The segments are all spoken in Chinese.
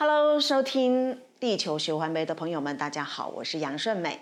Hello，收听地球循环杯的朋友们，大家好，我是杨顺美。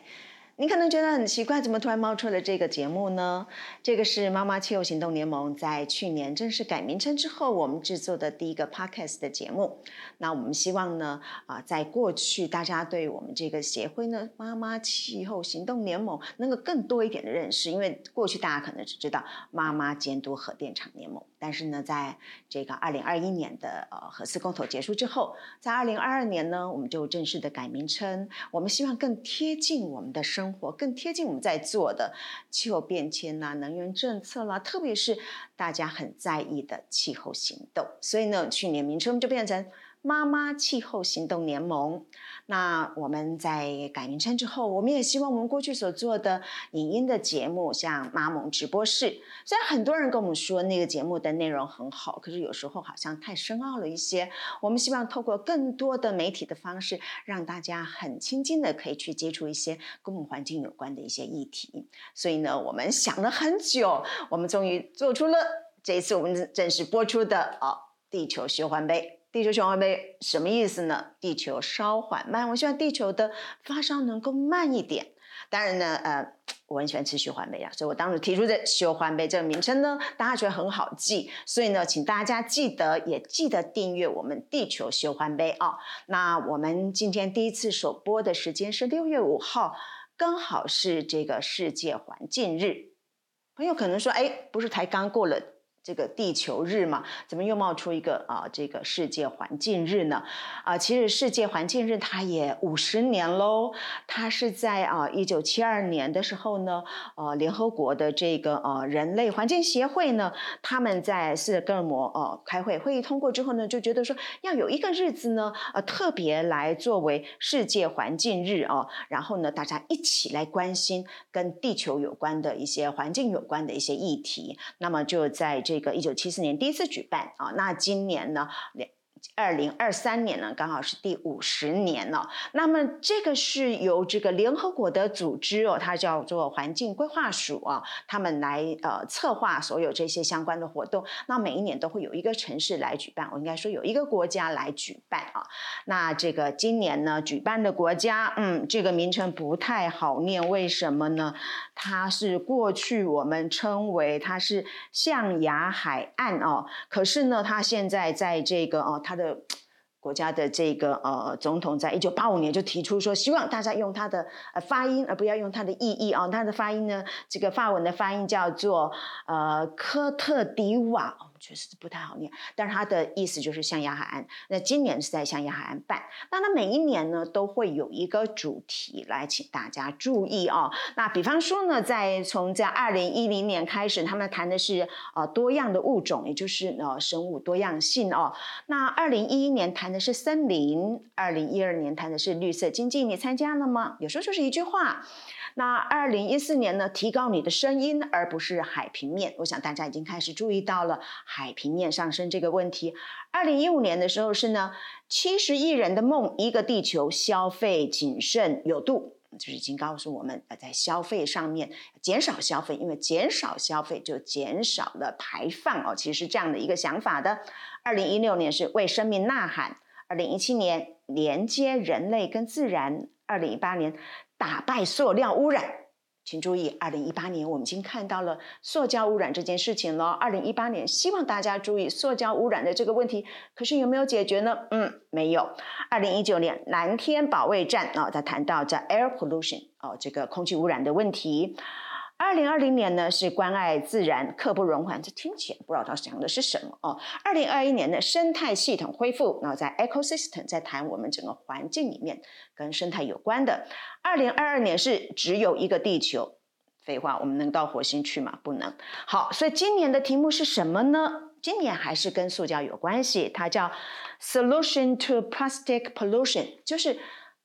你可能觉得很奇怪，怎么突然冒出了这个节目呢？这个是妈妈气候行动联盟在去年正式改名称之后，我们制作的第一个 podcast 的节目。那我们希望呢，啊，在过去大家对我们这个协会呢，妈妈气候行动联盟能够更多一点的认识，因为过去大家可能只知道妈妈监督核电厂联盟。但是呢，在这个二零二一年的呃核四公投结束之后，在二零二二年呢，我们就正式的改名称。我们希望更贴近我们的生活，更贴近我们在做的气候变迁啦、能源政策啦，特别是大家很在意的气候行动。所以呢，去年名称就变成。妈妈气候行动联盟。那我们在改名称之后，我们也希望我们过去所做的影音的节目，像妈盟直播室，虽然很多人跟我们说那个节目的内容很好，可是有时候好像太深奥了一些。我们希望透过更多的媒体的方式，让大家很亲近的可以去接触一些跟我们环境有关的一些议题。所以呢，我们想了很久，我们终于做出了这一次我们正式播出的哦，地球循环杯。地球循环杯什么意思呢？地球稍缓慢，我希望地球的发烧能够慢一点。当然呢，呃，我很喜欢吃循环杯啊，所以我当时提出的循环杯这个名称呢，大家觉得很好记，所以呢，请大家记得也记得订阅我们地球循环杯啊。那我们今天第一次首播的时间是六月五号，刚好是这个世界环境日。朋友可能说，哎，不是才刚过了？这个地球日嘛，怎么又冒出一个啊？这个世界环境日呢？啊，其实世界环境日它也五十年喽。它是在啊一九七二年的时候呢，呃，联合国的这个呃人类环境协会呢，他们在斯德哥尔摩呃开会，会议通过之后呢，就觉得说要有一个日子呢，呃，特别来作为世界环境日啊，然后呢，大家一起来关心跟地球有关的一些环境有关的一些议题。那么就在这。这个一九七四年第一次举办啊，那今年呢，二零二三年呢，刚好是第五十年了。那么这个是由这个联合国的组织哦，它叫做环境规划署啊，他们来呃策划所有这些相关的活动。那每一年都会有一个城市来举办，我应该说有一个国家来举办啊。那这个今年呢，举办的国家，嗯，这个名称不太好念，为什么呢？它是过去我们称为它是象牙海岸哦，可是呢，它现在在这个哦，它的国家的这个呃总统在一九八五年就提出说，希望大家用它的呃发音，而不要用它的意义哦。它的发音呢，这个法文的发音叫做呃科特迪瓦。确实是不太好念，但是它的意思就是象牙海岸。那今年是在象牙海岸办，那它每一年呢都会有一个主题来请大家注意哦。那比方说呢，在从在二零一零年开始，他们谈的是呃多样的物种，也就是呃生物多样性哦。那二零一一年谈的是森林，二零一二年谈的是绿色经济。你参加了吗？有时候就是一句话。那二零一四年呢，提高你的声音，而不是海平面。我想大家已经开始注意到了海平面上升这个问题。二零一五年的时候是呢，七十亿人的梦，一个地球，消费谨慎有度，就是已经告诉我们，在消费上面减少消费，因为减少消费就减少了排放哦，其实这样的一个想法的。二零一六年是为生命呐喊，二零一七年连接人类跟自然，二零一八年。打败塑料污染，请注意，二零一八年我们已经看到了塑胶污染这件事情了。二零一八年，希望大家注意塑胶污染的这个问题，可是有没有解决呢？嗯，没有。二零一九年蓝天保卫战啊，他谈到在 air pollution 哦，这个空气污染的问题。二零二零年呢是关爱自然，刻不容缓。这听起来不知道他讲的是什么哦。二零二一年的生态系统恢复，然后在 ecosystem 在谈我们整个环境里面跟生态有关的。二零二二年是只有一个地球。废话，我们能到火星去吗？不能。好，所以今年的题目是什么呢？今年还是跟塑胶有关系，它叫 Solution to Plastic Pollution，就是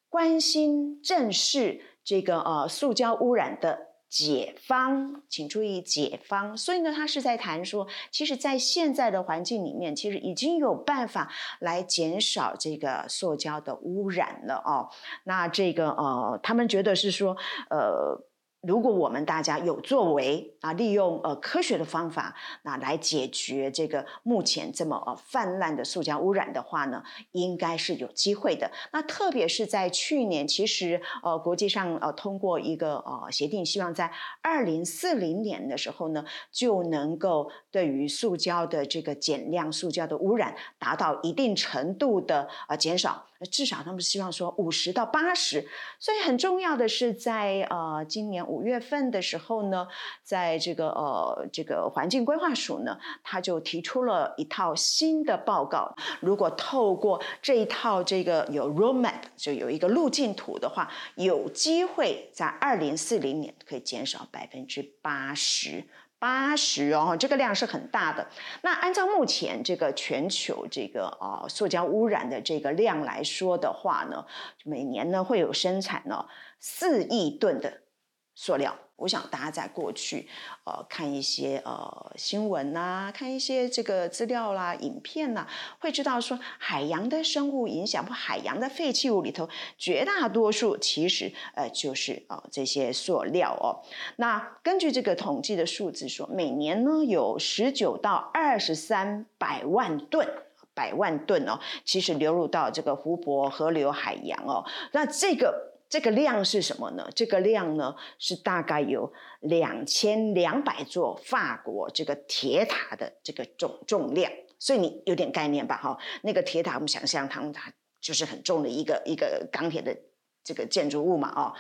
关心正视这个呃塑胶污染的。解方，请注意解方。所以呢，他是在谈说，其实，在现在的环境里面，其实已经有办法来减少这个塑胶的污染了哦。那这个呃，他们觉得是说，呃，如果我们大家有作为啊，利用呃科学的方法，那来解决这个目前这么呃泛滥的塑胶污染的话呢，应该是有机会的。那特别是在去年，其实呃国际上呃通过一个呃协定，希望在二零四零年的时候呢，就能够对于塑胶的这个减量、塑胶的污染达到一定程度的呃减少。至少他们希望说五十到八十，所以很重要的是在呃今年五月份的时候呢，在这个呃这个环境规划署呢，他就提出了一套新的报告。如果透过这一套这个有 roadmap 就有一个路径图的话，有机会在二零四零年可以减少百分之八十。八十哦，这个量是很大的。那按照目前这个全球这个啊塑胶污染的这个量来说的话呢，每年呢会有生产呢四亿吨的塑料。我想大家在过去，呃，看一些呃新闻呐，看一些这个资料啦、影片呐，会知道说海洋的生物影响或海洋的废弃物里头，绝大多数其实呃就是呃这些塑料哦。那根据这个统计的数字说，每年呢有十九到二十三百万吨，百万吨哦，其实流入到这个湖泊、河流、海洋哦。那这个。这个量是什么呢？这个量呢是大概有两千两百座法国这个铁塔的这个总重量，所以你有点概念吧？哈，那个铁塔我们想象它它就是很重的一个一个钢铁的这个建筑物嘛，哦，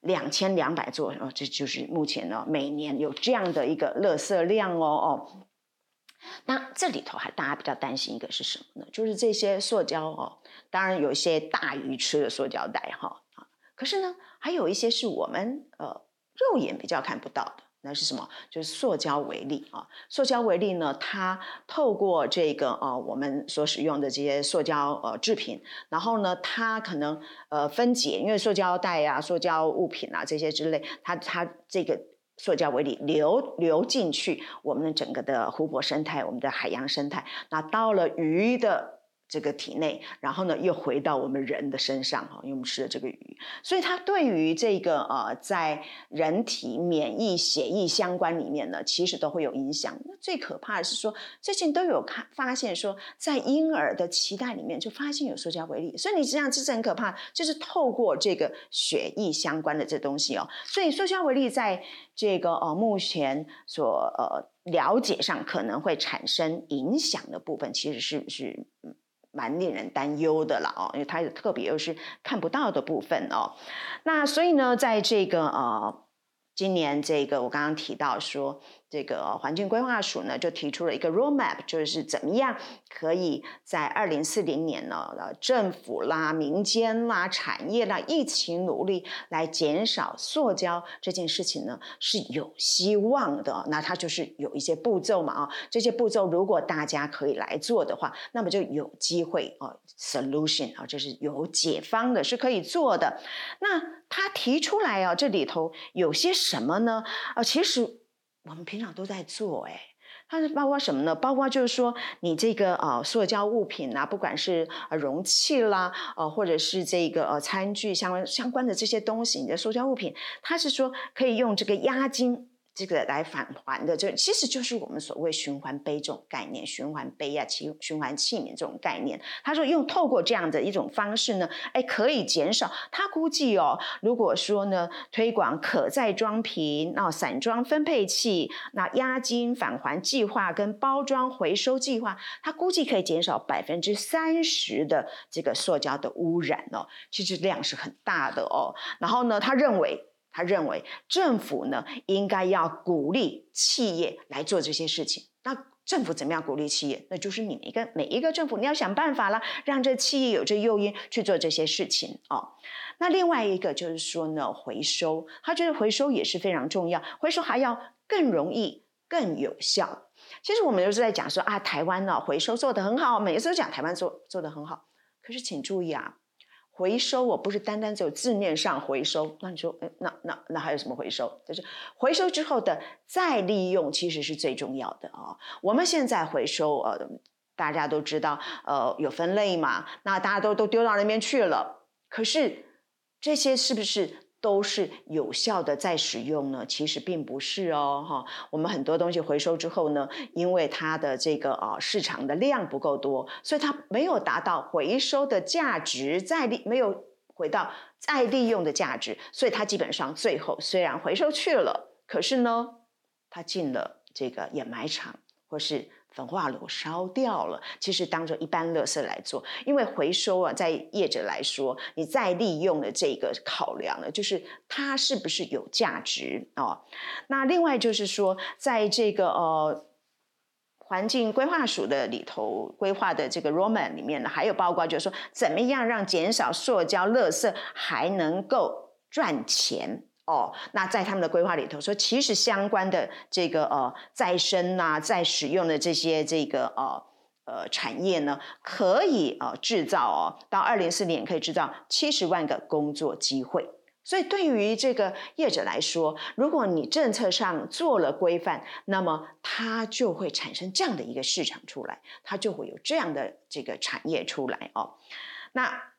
两千两百座哦，这就是目前呢每年有这样的一个垃圾量哦哦。那这里头还大家比较担心一个是什么呢？就是这些塑胶哦，当然有一些大鱼吃的塑胶袋哈。可是呢，还有一些是我们呃肉眼比较看不到的，那是什么？就是塑胶为例啊。塑胶为例呢，它透过这个呃我们所使用的这些塑胶呃制品，然后呢，它可能呃分解，因为塑胶袋啊、塑胶物品啊这些之类，它它这个塑胶为例流流进去我们的整个的湖泊生态、我们的海洋生态，那到了鱼的。这个体内，然后呢，又回到我们人的身上哈，因为我们吃了这个鱼，所以它对于这个呃，在人体免疫、血液相关里面呢，其实都会有影响。那最可怕的是说，最近都有看发现说，在婴儿的脐带里面就发现有塑胶微粒，所以你这样这是很可怕，就是透过这个血液相关的这东西哦，所以塑胶微粒在这个呃目前所呃了解上可能会产生影响的部分，其实是是嗯。蛮令人担忧的了哦，因为它特别又是看不到的部分哦，那所以呢，在这个呃。今年这个我刚刚提到说，这个环境规划署呢就提出了一个 roadmap，就是怎么样可以在二零四零年呢，呃，政府啦、民间啦、产业啦一起努力来减少塑胶这件事情呢是有希望的。那它就是有一些步骤嘛啊，这些步骤如果大家可以来做的话，那么就有机会哦，solution 啊，就是有解方的，是可以做的。那他提出来啊，这里头有些什么呢？啊，其实我们平常都在做，哎，它是包括什么呢？包括就是说，你这个呃塑胶物品啊，不管是呃容器啦，呃，或者是这个呃餐具相关相关的这些东西，你的塑胶物品，它是说可以用这个押金。这个来返还的，就其实就是我们所谓循环杯这种概念，循环杯啊，器循环器皿这种概念。他说用透过这样的一种方式呢，哎，可以减少。他估计哦，如果说呢推广可再装瓶、那散装分配器、那押金返还计划跟包装回收计划，他估计可以减少百分之三十的这个塑胶的污染哦，其实量是很大的哦。然后呢，他认为。他认为政府呢应该要鼓励企业来做这些事情。那政府怎么样鼓励企业？那就是你每一个每一个政府，你要想办法啦，让这企业有这诱因去做这些事情哦。那另外一个就是说呢，回收，他觉得回收也是非常重要，回收还要更容易、更有效。其实我们就是在讲说啊，台湾呢回收做得很好，每次都讲台湾做做得很好。可是请注意啊。回收我不是单单只有字面上回收，那你说，诶那那那还有什么回收？就是回收之后的再利用，其实是最重要的啊、我们现在回收，呃，大家都知道，呃，有分类嘛，那大家都都丢到那边去了。可是这些是不是都是有效的再使用呢？其实并不是哦，哈。我们很多东西回收之后呢，因为它的这个啊市场的量不够多，所以它没有达到回收的价值，再利没有回到再利用的价值，所以它基本上最后虽然回收去了，可是呢，它进了这个掩埋场或是。焚化炉烧掉了，其实当做一般垃圾来做，因为回收啊，在业者来说，你再利用的这个考量呢，就是它是不是有价值哦。那另外就是说，在这个呃环境规划署的里头规划的这个 Roman 里面呢，还有包括就是说，怎么样让减少塑胶垃圾还能够赚钱。哦，那在他们的规划里头说，其实相关的这个呃再生啊、再使用的这些这个呃呃产业呢，可以呃制造哦，到二零四年可以制造七十万个工作机会。所以对于这个业者来说，如果你政策上做了规范，那么它就会产生这样的一个市场出来，它就会有这样的这个产业出来哦。那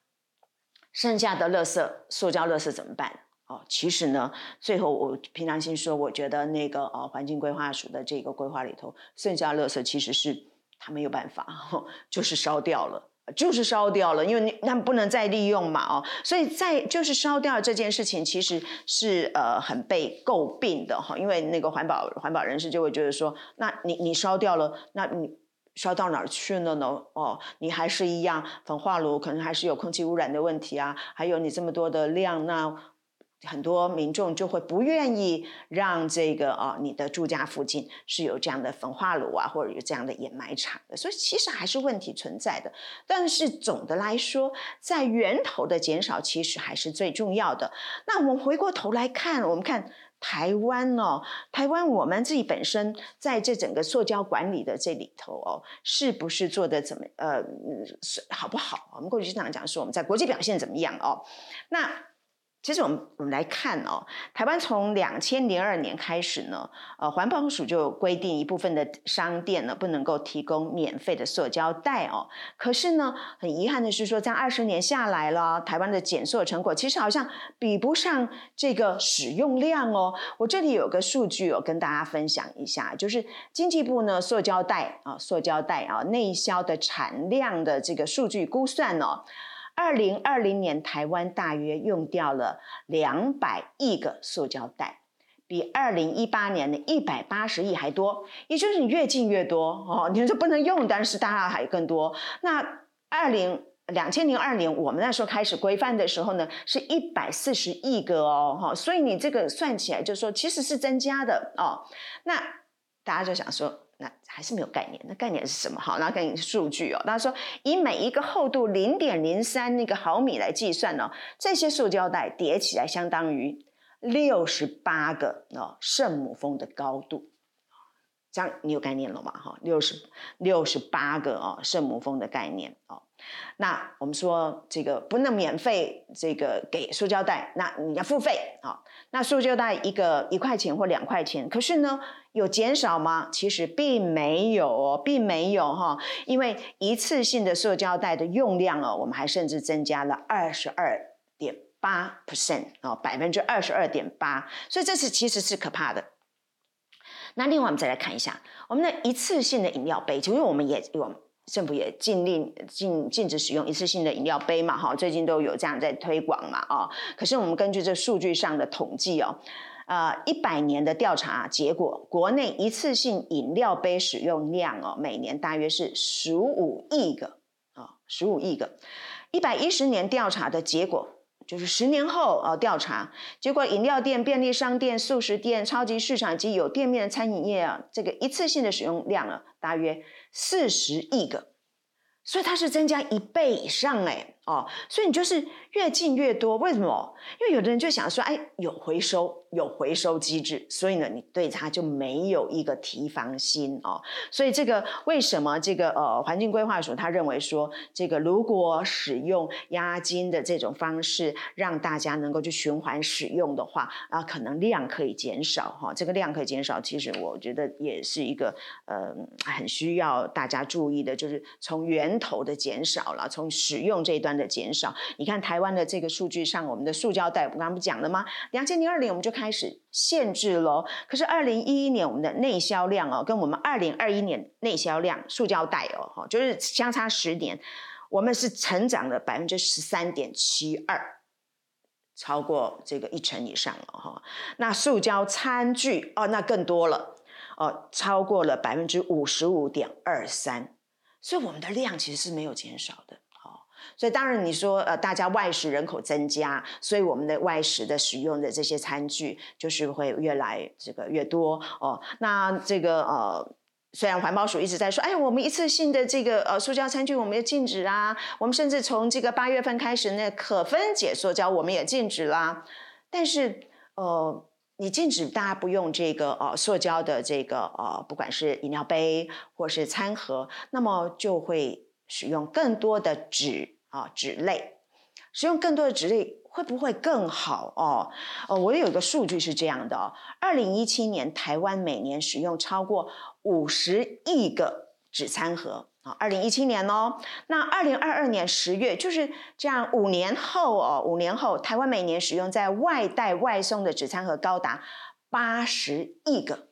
剩下的垃圾，塑胶垃圾怎么办？哦，其实呢，最后我平常心说，我觉得那个呃环境规划署的这个规划里头，剩下垃圾其实是他没有办法，就是烧掉了，就是烧掉了，因为你他们不能再利用嘛，哦，所以在就是烧掉这件事情，其实是呃很被诟病的哈，因为那个环保环保人士就会觉得说，那你你烧掉了，那你烧到哪儿去了呢？哦，你还是一样焚化炉，可能还是有空气污染的问题啊，还有你这么多的量那。很多民众就会不愿意让这个啊，你的住家附近是有这样的焚化炉啊，或者有这样的掩埋场的，所以其实还是问题存在的。但是总的来说，在源头的减少其实还是最重要的。那我们回过头来看，我们看台湾哦，台湾我们自己本身在这整个塑胶管理的这里头哦，是不是做的怎么呃好不好？我们过去经常讲说我们在国际表现怎么样哦，那。其实我们我们来看哦，台湾从两千零二年开始呢，呃，环保署就规定一部分的商店呢不能够提供免费的塑胶袋哦。可是呢，很遗憾的是说，在二十年下来了，台湾的减塑成果其实好像比不上这个使用量哦。我这里有个数据哦，跟大家分享一下，就是经济部呢塑胶袋啊，塑胶袋啊内销的产量的这个数据估算哦。二零二零年，台湾大约用掉了两百亿个塑胶袋，比二零一八年的一百八十亿还多。也就是你越进越多哦，你说不能用，但是大家还更多。那二零两千零二年，我们那时候开始规范的时候呢，是一百四十亿个哦，哈，所以你这个算起来，就是说其实是增加的哦。那大家就想说。那还是没有概念，那概念是什么？好，那概念是数据哦。他说，以每一个厚度零点零三那个毫米来计算呢，这些塑胶袋叠起来相当于六十八个哦圣母峰的高度。这样你有概念了吗？哈，六十六十八个哦圣母峰的概念哦。那我们说这个不能免费这个给塑胶袋，那你要付费啊。那塑胶袋一个一块钱或两块钱，可是呢？有减少吗？其实并没有哦，并没有哈，因为一次性的塑胶袋的用量哦，我们还甚至增加了二十二点八 percent 哦，百分之二十二点八，所以这是其实是可怕的。那另外我们再来看一下，我们的一次性的饮料杯，因为我们也有政府也禁令禁禁止使用一次性的饮料杯嘛，哈，最近都有这样在推广嘛，啊，可是我们根据这数据上的统计哦。呃，一百年的调查结果，国内一次性饮料杯使用量哦，每年大约是十五亿个啊，十五亿个。一百一十年调查的结果，就是十年后啊调查结果，饮料店、便利商店、速食店、超级市场及有店面的餐饮业啊，这个一次性的使用量啊，大约四十亿个，所以它是增加一倍以上哎。哦，所以你就是越进越多，为什么？因为有的人就想说，哎，有回收，有回收机制，所以呢，你对它就没有一个提防心哦。所以这个为什么这个呃环境规划署他认为说，这个如果使用押金的这种方式，让大家能够去循环使用的话，啊，可能量可以减少哈、哦。这个量可以减少，其实我觉得也是一个呃很需要大家注意的，就是从源头的减少了，从使用这一端。的减少。你看台湾的这个数据上，我们的塑胶袋，我刚刚不讲了吗？两千零二年我们就开始限制喽。可是二零一一年我们的内销量哦，跟我们二零二一年内销量塑胶袋哦，就是相差十年，我们是成长了百分之十三点七二，超过这个一成以上了哈。那塑胶餐具哦，那更多了。哦，超过了百分之五十五点二三，所以我们的量其实是没有减少的。所以当然你说呃，大家外食人口增加，所以我们的外食的使用的这些餐具就是会越来这个越多。哦，那这个呃，虽然环保署一直在说，哎，我们一次性的这个呃塑胶餐具我们也禁止啊，我们甚至从这个八月份开始，那可分解塑胶我们也禁止啦，但是呃。你禁止大家不用这个呃塑胶的这个呃，不管是饮料杯或是餐盒，那么就会使用更多的纸啊纸类，使用更多的纸类会不会更好哦？哦，我有一个数据是这样的哦，二零一七年台湾每年使用超过五十亿个纸餐盒啊。二零一七年哦，那二零二二年十月就是这样，五年后哦，五年后台湾每年使用在外带外送的纸餐盒高达八十亿个，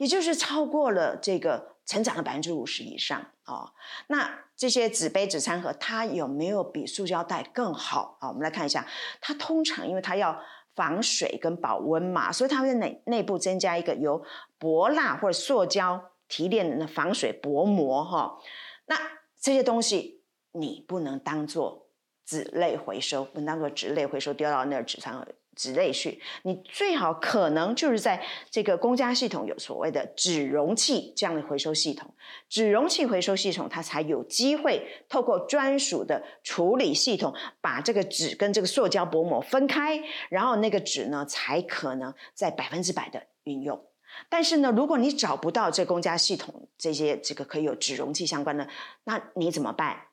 也就是超过了这个成长的百分之五十以上哦。那这些纸杯纸餐盒它有没有比塑胶袋更好啊？我们来看一下，它通常因为它要防水跟保温嘛，所以它会在内内部增加一个由薄蜡或者塑胶提炼的防水薄膜哈。那这些东西你不能当做纸类回收，不能当做纸类回收丢到那儿纸仓纸类去。你最好可能就是在这个公家系统有所谓的纸容器这样的回收系统，纸容器回收系统它才有机会透过专属的处理系统，把这个纸跟这个塑胶薄膜分开，然后那个纸呢才可能在百分之百的运用。但是呢，如果你找不到这公家系统这些这个可以有纸容器相关的，那你怎么办？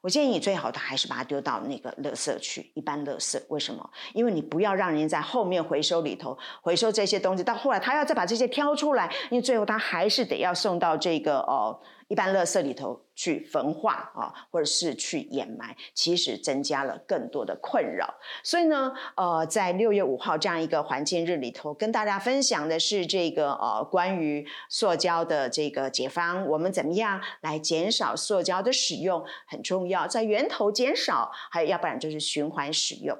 我建议你最好的还是把它丢到那个垃圾去，一般垃圾。为什么？因为你不要让人家在后面回收里头回收这些东西，到后来他要再把这些挑出来，因为最后他还是得要送到这个哦。一般垃圾里头去焚化啊，或者是去掩埋，其实增加了更多的困扰。所以呢，呃，在六月五号这样一个环境日里头，跟大家分享的是这个呃关于塑胶的这个解方，我们怎么样来减少塑胶的使用很重要，在源头减少，还有要不然就是循环使用。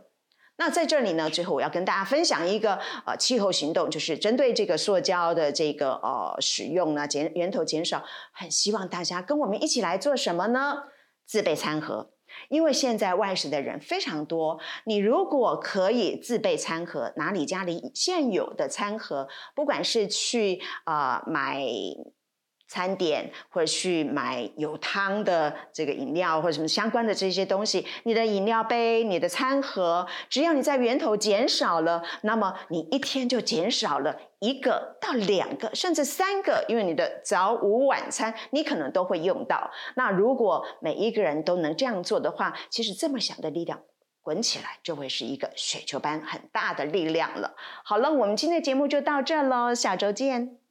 那在这里呢，最后我要跟大家分享一个呃气候行动，就是针对这个塑胶的这个呃使用呢，减源头减少，很希望大家跟我们一起来做什么呢？自备餐盒，因为现在外食的人非常多，你如果可以自备餐盒，拿你家里现有的餐盒，不管是去啊、呃、买。餐点或者去买有汤的这个饮料或者什么相关的这些东西，你的饮料杯、你的餐盒，只要你在源头减少了，那么你一天就减少了一个到两个，甚至三个，因为你的早午晚餐你可能都会用到。那如果每一个人都能这样做的话，其实这么小的力量滚起来就会是一个雪球般很大的力量了。好了，我们今天的节目就到这喽，下周见。